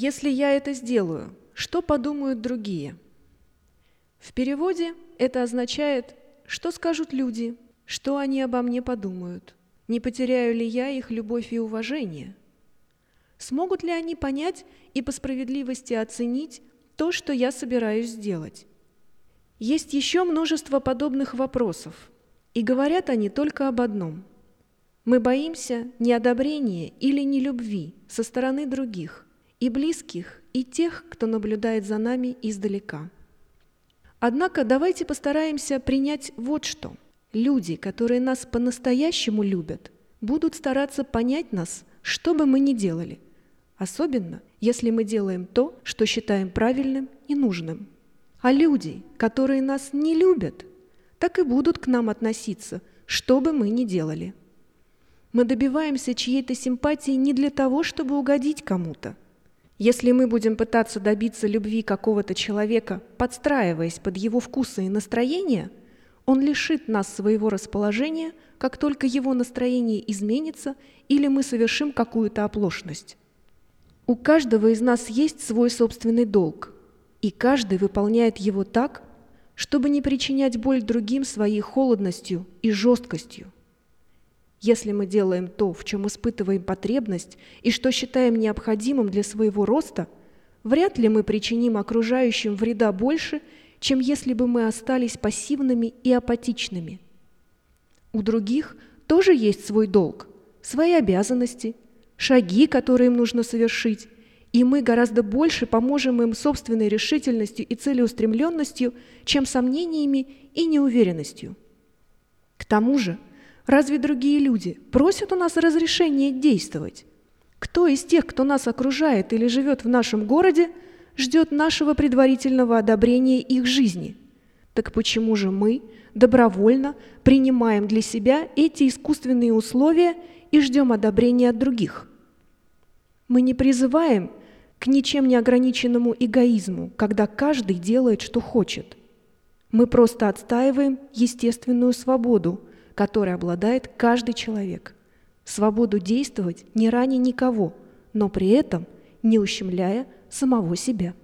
Если я это сделаю, что подумают другие? В переводе это означает, что скажут люди, что они обо мне подумают, не потеряю ли я их любовь и уважение. Смогут ли они понять и по справедливости оценить то, что я собираюсь сделать? Есть еще множество подобных вопросов, и говорят они только об одном. Мы боимся неодобрения или нелюбви со стороны других, и близких, и тех, кто наблюдает за нами издалека. Однако давайте постараемся принять вот что. Люди, которые нас по-настоящему любят, будут стараться понять нас, что бы мы ни делали, особенно если мы делаем то, что считаем правильным и нужным. А люди, которые нас не любят, так и будут к нам относиться, что бы мы ни делали. Мы добиваемся чьей-то симпатии не для того, чтобы угодить кому-то – если мы будем пытаться добиться любви какого-то человека, подстраиваясь под его вкусы и настроения, он лишит нас своего расположения, как только его настроение изменится или мы совершим какую-то оплошность. У каждого из нас есть свой собственный долг, и каждый выполняет его так, чтобы не причинять боль другим своей холодностью и жесткостью. Если мы делаем то, в чем испытываем потребность и что считаем необходимым для своего роста, вряд ли мы причиним окружающим вреда больше, чем если бы мы остались пассивными и апатичными. У других тоже есть свой долг, свои обязанности, шаги, которые им нужно совершить, и мы гораздо больше поможем им собственной решительностью и целеустремленностью, чем сомнениями и неуверенностью. К тому же, Разве другие люди просят у нас разрешения действовать? Кто из тех, кто нас окружает или живет в нашем городе, ждет нашего предварительного одобрения их жизни? Так почему же мы добровольно принимаем для себя эти искусственные условия и ждем одобрения от других? Мы не призываем к ничем не ограниченному эгоизму, когда каждый делает, что хочет. Мы просто отстаиваем естественную свободу – которой обладает каждый человек. Свободу действовать не ранее никого, но при этом не ущемляя самого себя.